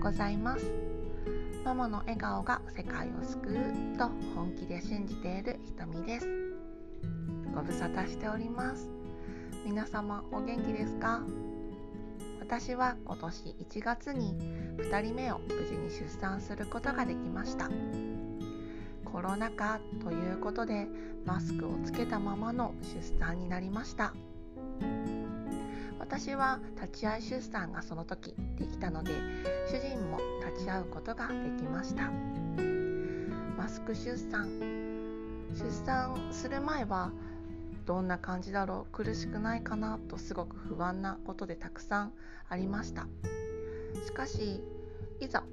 ございます。ママの笑顔が世界を救うと本気で信じているひとみです。ご無沙汰しております。皆様お元気ですか？私は今年1月に2人目を無事に出産することができました。コロナ禍ということでマスクをつけたままの出産になりました。私は立ち会い出産がその時できたので主人も立ち会うことができました。マスク出産。出産する前はどんな感じだろう？苦しくないかなとすごく不安なことでたくさんありました。しかしいざ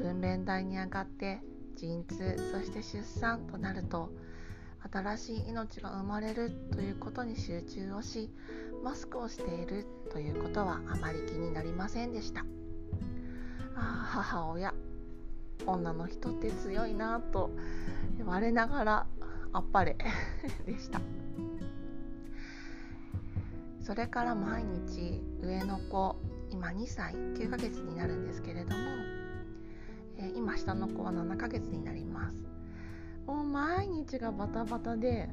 分娩台に上がって陣痛そして出産となると新しい命が生まれるということに集中をしマスクをしているということはあまり気になりませんでした。あ母親。女の人って強いなと我ながらあっぱれ。でした。それから毎日上の子今2歳9ヶ月になるんですけれども、今下の子は7ヶ月になります。もう毎日がバタバタで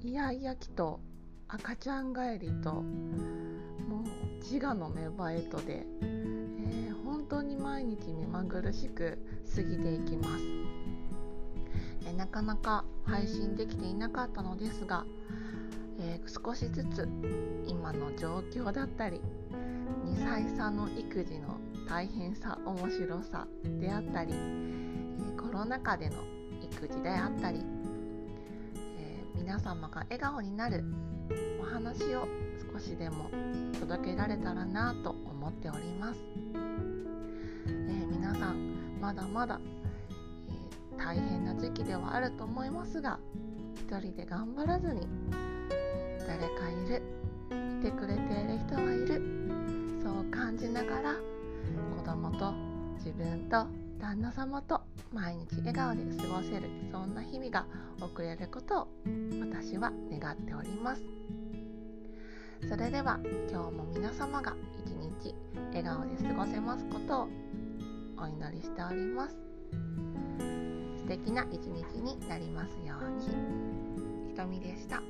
イヤイヤ期と赤ちゃん帰りともう自我の芽生えとで、えー、本当に毎日目まぐるしく過ぎていきます、えー、なかなか配信できていなかったのですが、えー、少しずつ今の状況だったり2歳差の育児の大変さ面白さであったり、えコロナ禍での育児であったり、え皆様が笑顔になるお話を少しでも届けられたらなと思っております、えー、皆さんまだまだ、えー、大変な時期ではあると思いますが一人で頑張らずに誰かいるいてくれている人はいるそう感じながら子供と自分と旦那様と毎日笑顔で過ごせるそんな日々が送れることを私は願っております。それでは今日も皆様が一日笑顔で過ごせますことをお祈りしております。素敵な一日になりますように。ひとみでした。